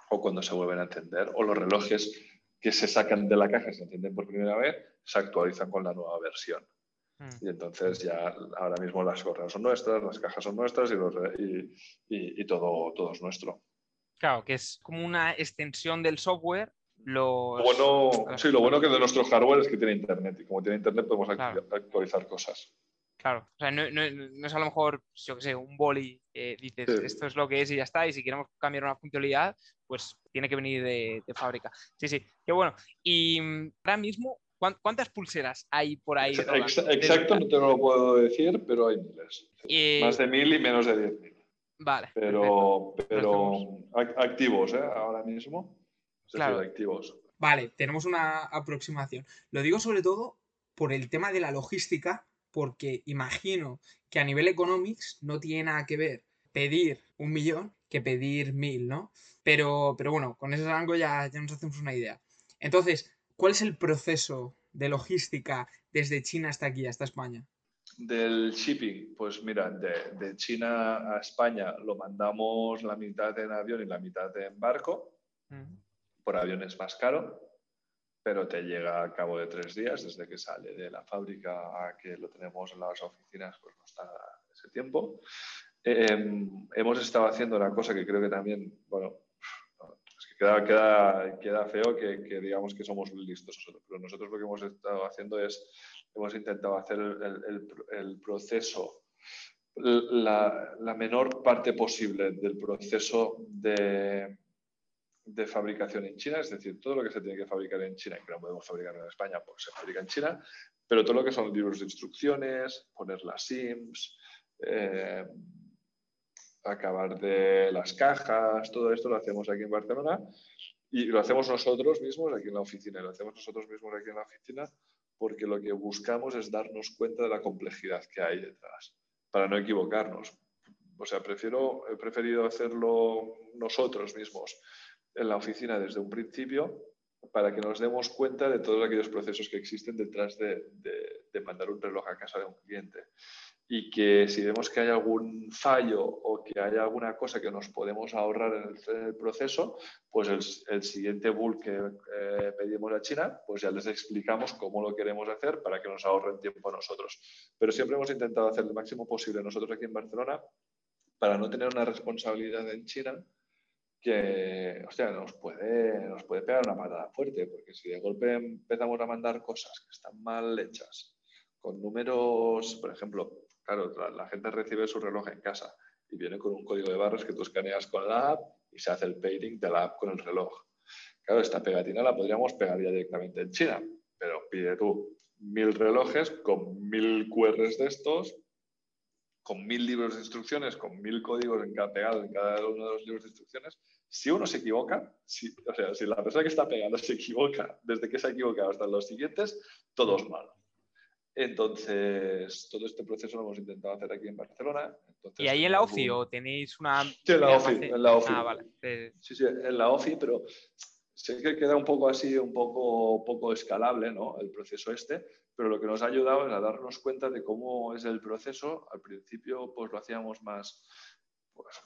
o cuando se vuelven a encender o los relojes que se sacan de la caja y se encienden por primera vez se actualizan con la nueva versión. Hmm. Y entonces ya ahora mismo las correas son nuestras, las cajas son nuestras y, y, todo, todo es nuestro. Claro, que es como una extensión del software los... Bueno, sí, lo bueno que de nuestro hardware es que tiene internet y como tiene internet podemos actualizar cosas. Claro, o sea, no, es a lo mejor, yo qué sé, un boli, dices, esto es lo que es y ya está, y si queremos cambiar una funcionalidad, pues tiene que venir de, fábrica. Sí, sí, qué bueno. Y mm, ahora mismo, ¿cuántas pulseras hay por ahí? Exacto, no te lo puedo decir, pero hay miles. Más de mil y menos de diez mil. Vale. Pero, pero activos, ¿eh? Ahora mismo claro. activos. Vale, tenemos una aproximación. Lo digo sobre todo por el tema de la logística, porque imagino que a nivel economics no tiene nada que ver pedir un millón que pedir mil, ¿no? Pero, pero bueno, con ese rango ya, ya nos hacemos una idea. Entonces, ¿cuál es el proceso de logística desde China hasta aquí, hasta España? Del shipping, pues mira, de, China a España lo mandamos la mitad en avión y la mitad en barco por avión es más caro, pero te llega a cabo de tres días, desde que sale de la fábrica a que lo tenemos en las oficinas, pues no está ese tiempo. Em, hemos estado haciendo una cosa que creo que también, bueno, es que queda, queda, queda feo que, digamos que somos listos nosotros, pero nosotros lo que hemos estado haciendo es, hemos intentado hacer el, proceso, la, la, menor parte posible del proceso de, de fabricación en China, es decir, todo lo que se tiene que fabricar en China y que no podemos fabricar en España, pues se fabrica en China, pero todo lo que son libros de instrucciones, poner las SIMs, eh, acabar de las cajas, todo esto lo hacemos aquí en Barcelona y lo hacemos nosotros mismos aquí en la oficina, lo hacemos nosotros mismos aquí en la oficina porque lo que buscamos es darnos cuenta de la complejidad que hay detrás, para no equivocarnos. O sea, prefiero, he preferido hacerlo nosotros mismos en la oficina desde un principio para que nos demos cuenta de todos aquellos procesos que existen detrás de, mandar un reloj a casa de un cliente. Y que si vemos que hay algún fallo o que hay alguna cosa que nos podemos ahorrar en el, proceso, pues el, siguiente bull que eh, pedimos a China, pues ya les explicamos cómo lo queremos hacer para que nos ahorren tiempo a nosotros. Pero siempre hemos intentado hacer el máximo posible nosotros aquí en Barcelona para no tener una responsabilidad en China que hostia, nos, puede, nos puede pegar una patada fuerte, porque si de golpe empezamos a mandar cosas que están mal hechas, con números, por ejemplo, claro, la, gente recibe su reloj en casa y viene con un código de barras que tú escaneas con la app y se hace el pairing de la app con el reloj. Claro, esta pegatina la podríamos pegar ya directamente en China, pero pide tú mil relojes con mil QRs de estos, con mil libros de instrucciones, con mil códigos en cada, pegado en cada uno de los libros de instrucciones, si uno se equivoca, si, o sea, si la persona que está pegando se equivoca, desde que se ha equivocado hasta los siguientes, todo es malo. Entonces, todo este proceso lo hemos intentado hacer aquí en Barcelona. ¿Y ahí en la OFI o tenéis una...? Sí, en la OFI. En la OFI. Ah, vale. Sí, sí, en la OFI, pero sé que queda un poco así, un poco, poco escalable ¿no? el proceso este, pero lo que nos ha ayudado es a darnos cuenta de cómo es el proceso. Al principio pues lo hacíamos más,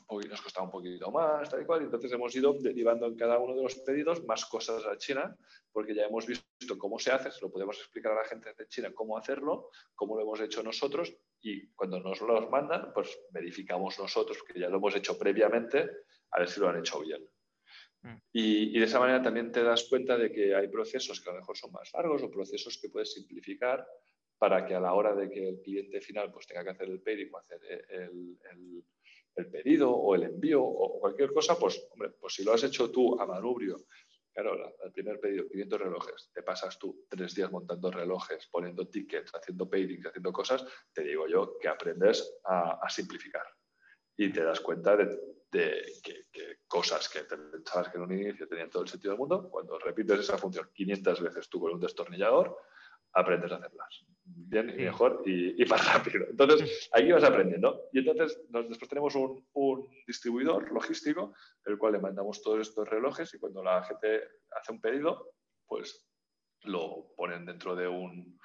pues nos costaba un poquito más, tal y cual, y entonces hemos ido derivando en cada uno de los pedidos más cosas a China, porque ya hemos visto cómo se hace, se lo podemos explicar a la gente de China cómo hacerlo, cómo lo hemos hecho nosotros, y cuando nos los mandan, pues verificamos nosotros, que ya lo hemos hecho previamente, a ver si lo han hecho bien. Mm. Y, de esa manera también te das cuenta de que hay procesos que a lo mejor son más largos o procesos que puedes simplificar para que a la hora de que el cliente final pues tenga que hacer el pedido o hacer el, el, pedido o el envío o cualquier cosa, pues, hombre, pues si lo has hecho tú a manubrio, claro, el primer pedido, 500 relojes, te pasas tú tres días montando relojes, poniendo tickets, haciendo paintings, haciendo cosas, te digo yo que aprendes a simplificar y te das cuenta de, que, cosas que pensabas que en un inicio tenían todo el sentido del mundo, cuando repites esa función 500 veces tú con un destornillador, aprendes a hacerlas bien y mejor y, más rápido. Entonces, ahí vas aprendiendo. Y entonces, después tenemos un, un, distribuidor logístico, el cual le mandamos todos estos relojes y cuando la gente hace un pedido, pues lo ponen dentro de un,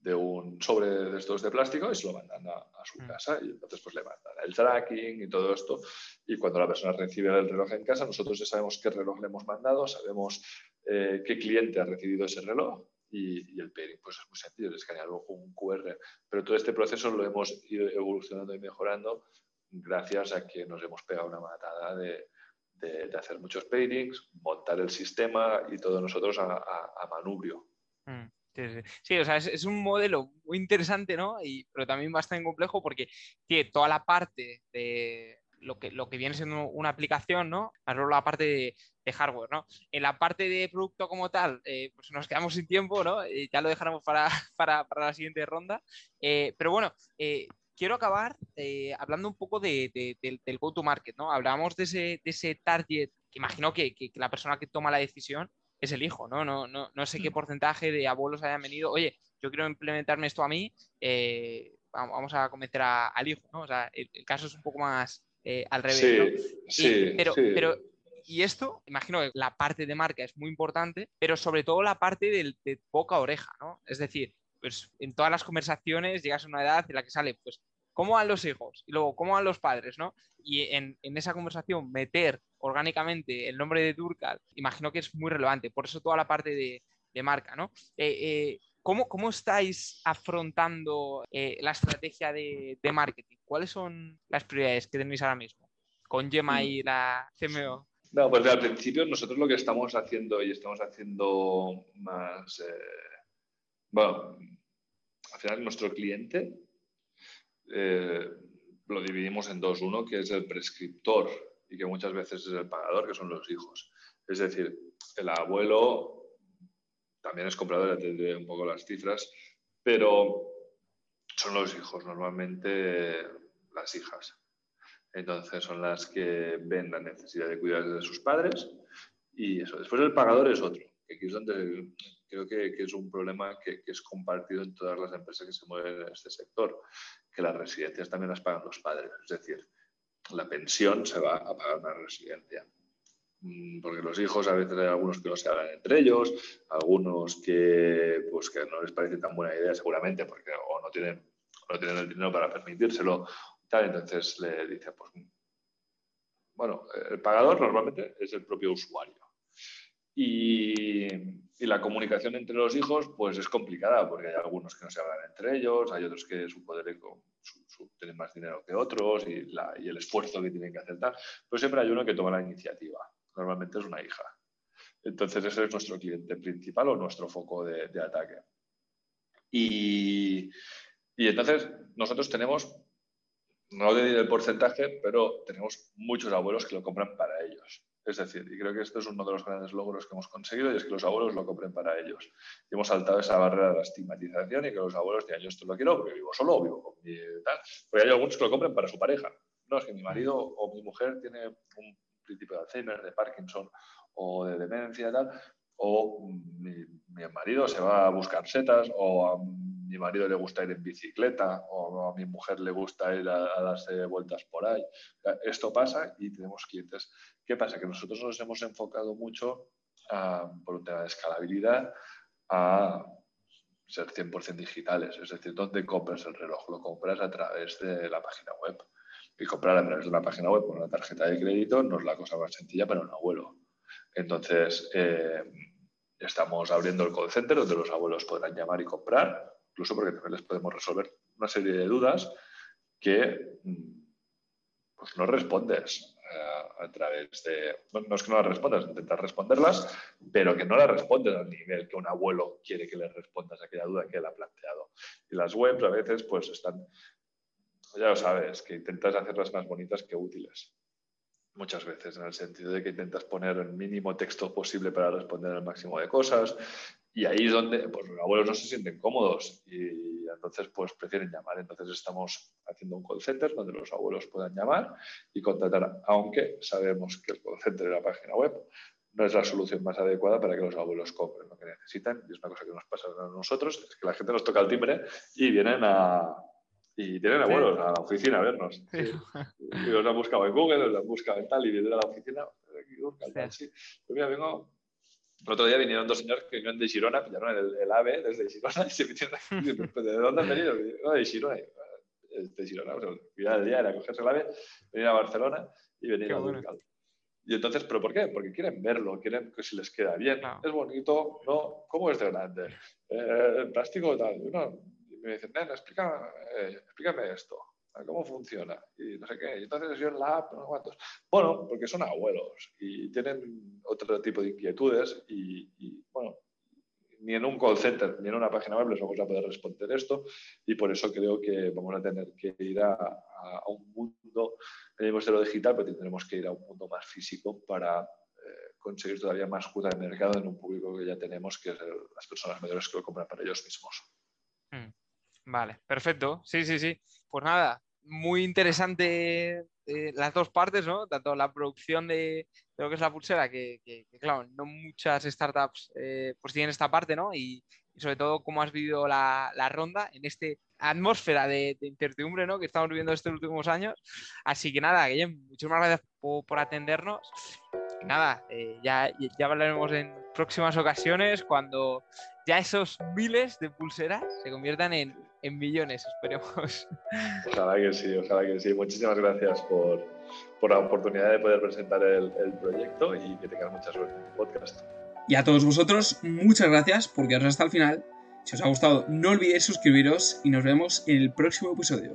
de un sobre de estos de plástico y se lo mandan a, su mm. casa y entonces pues le mandan el tracking y todo esto y cuando la persona recibe el reloj en casa nosotros ya sabemos qué reloj le hemos mandado, sabemos eh, qué cliente ha recibido ese reloj y, el pairing pues es muy sencillo, es escanear un QR pero todo este proceso lo hemos ido evolucionando y mejorando gracias a que nos hemos pegado una matada de, de, hacer muchos pairings, montar el sistema y todo nosotros a, a manubrio. Mm. Sí, o sea, es, un modelo muy interesante, ¿no? Y, pero también bastante complejo porque tiene toda la parte de lo que, lo que viene siendo una aplicación, ¿no? Más luego la parte de, hardware, ¿no? En la parte de producto como tal, eh, pues nos quedamos sin tiempo, ¿no? Eh, ya lo dejaremos para, (laughs) para, para la siguiente ronda. Eh, pero bueno, quiero acabar hablando un poco de, del go-to-market, ¿no? Hablábamos de ese, de ese target, que imagino que, que, la persona que toma la decisión es el hijo, ¿no? No, no, no sé qué mm. porcentaje de abuelos hayan venido, oye, yo quiero implementarme esto a mí, eh, vamos a convencer al hijo, ¿no? O sea, el, caso es un poco más eh, al revés, sí, pero, pero, y esto, imagino que la parte de marca es muy importante, pero sobre todo la parte del, de boca a oreja, ¿no? Es decir, pues en todas las conversaciones llegas a una edad en la que sale, pues, ¿cómo van los hijos? Y luego, ¿cómo van los padres, no? Y en, esa conversación meter orgánicamente el nombre de Durcal, imagino que es muy relevante. Por eso toda la parte de, marca, ¿no? Eh, eh, ¿cómo, ¿cómo, estáis afrontando eh, la estrategia de, marketing? ¿Cuáles son las prioridades que tenéis ahora mismo con Gemma y la CMO? No, pues al principio nosotros lo que estamos haciendo y estamos haciendo más, bueno, al final nuestro cliente eh, lo dividimos en dos. Uno que es el prescriptor y que muchas veces es el pagador, que son los hijos. Es decir, el abuelo también es comprador, ya tendré un poco las cifras, pero son los hijos, normalmente las hijas. Entonces son las que ven la necesidad de cuidar de sus padres y eso. Después el pagador es otro, aquí creo que, es un problema que, es compartido en todas las empresas que se mueven en este sector, que las residencias también las pagan los padres. Es decir, la pensión se va a pagar una residencia. Mm, porque los hijos a veces hay algunos que no se hablan entre ellos, algunos que, pues, que no les parece tan buena idea seguramente porque o no tienen, no tienen el dinero para permitírselo entonces le dice, pues, bueno, el pagador normalmente es el propio usuario. Y, la comunicación entre los hijos, pues es complicada, porque hay algunos que no se hablan entre ellos, hay otros que su poder tienen más dinero que otros y, el esfuerzo que tienen que hacer tal. Pero siempre hay uno que toma la iniciativa. Normalmente es una hija. Entonces ese es nuestro cliente principal o nuestro foco de, ataque. Y, entonces nosotros tenemos no te diré el porcentaje, pero tenemos muchos abuelos que lo compran para ellos. Es decir, y creo que esto es uno de los grandes logros que hemos conseguido y es que los abuelos lo compren para ellos. Y hemos saltado esa barrera de la estigmatización y que los abuelos digan, yo esto lo quiero porque vivo solo o vivo con mi tal. Porque hay algunos que lo compren para su pareja. No, es que mi marido o mi mujer tiene un principio de Alzheimer, de Parkinson o de demencia y tal, o mi, mi marido se va a buscar setas o a mi marido le gusta ir en bicicleta o a mi mujer le gusta ir a, darse vueltas por ahí. Esto pasa y tenemos clientes. ¿Qué pasa? Que nosotros nos hemos enfocado mucho por un tema de escalabilidad a ser 100% digitales. Es decir, ¿dónde compras el reloj? Lo compras a través de la página web. Y comprar a través de una página web con una tarjeta de crédito no es la cosa más sencilla para un abuelo. Entonces, eh, estamos abriendo el call center donde los abuelos podrán llamar y comprar incluso porque también les podemos resolver una serie de dudas que mm, pues no respondes a través de... No, es que no las respondas, intentas responderlas, pero que no las respondes al nivel que un abuelo quiere que le respondas a aquella duda que él ha planteado. Y las webs a veces pues están, ya lo sabes, que intentas hacerlas más bonitas que útiles muchas veces, en el sentido de que intentas poner el mínimo texto posible para responder el máximo de cosas, y ahí es donde pues, los abuelos no se sienten cómodos y entonces pues prefieren llamar. Entonces estamos haciendo un call center donde los abuelos puedan llamar y contratar, aunque sabemos que el call center de la página web no es la solución más adecuada para que los abuelos compren lo que necesitan. Y es una cosa que nos pasa a nosotros, es que la gente nos toca el timbre y vienen a, y tienen abuelos a la oficina a vernos. Y los han buscado en Google, los han buscado en tal y vienen a la oficina. Pues mira, vengo el otro día vinieron dos señores que vinieron de Girona, pillaron el, el AVE desde Girona y se metieron aquí. (laughs) ¿De dónde han venido? No, de Girona. De Girona. O sea, el día era cogerse el AVE, venir a Barcelona y venir a Durcal. Y entonces, ¿pero por qué? Porque quieren verlo, quieren que si les queda bien. Es bonito, ¿no? ¿Cómo es de grande? Eh, el plástico tal. Y me dicen, nena, explícame, eh, explícame esto cómo funciona y no sé qué. Entonces yo en la app, no sé cuántos. Bueno, porque son abuelos y tienen otro tipo de inquietudes y, bueno, ni en un call center ni en una página web les vamos a poder responder esto y por eso creo que vamos a tener que ir a, un mundo, tenemos de lo digital, pero tendremos que ir a un mundo más físico para eh, conseguir todavía más cuota de mercado en un público que ya tenemos, que es las personas mayores que lo compran para ellos mismos. Hmm. Vale, perfecto. Sí, sí, sí. Pues nada, muy interesante eh, las dos partes, ¿no? Tanto la producción de, lo que es la pulsera, que, claro, no muchas startups eh, pues tienen esta parte, ¿no? Y, sobre todo cómo has vivido la, ronda en esta atmósfera de, incertidumbre, ¿no? Que estamos viviendo estos últimos años. Así que nada, Guillem, muchísimas gracias por, atendernos. nada, eh, ya, ya hablaremos en próximas ocasiones cuando ya esos miles de pulseras se conviertan en, en millones, esperemos. Ojalá que sí, ojalá que sí. Muchísimas gracias por, por la oportunidad de poder presentar el, el, proyecto y que tengas mucha suerte en el podcast. Y a todos vosotros, muchas gracias por quedaros hasta el final. Si os ha gustado, no olvidéis suscribiros y nos vemos en el próximo episodio.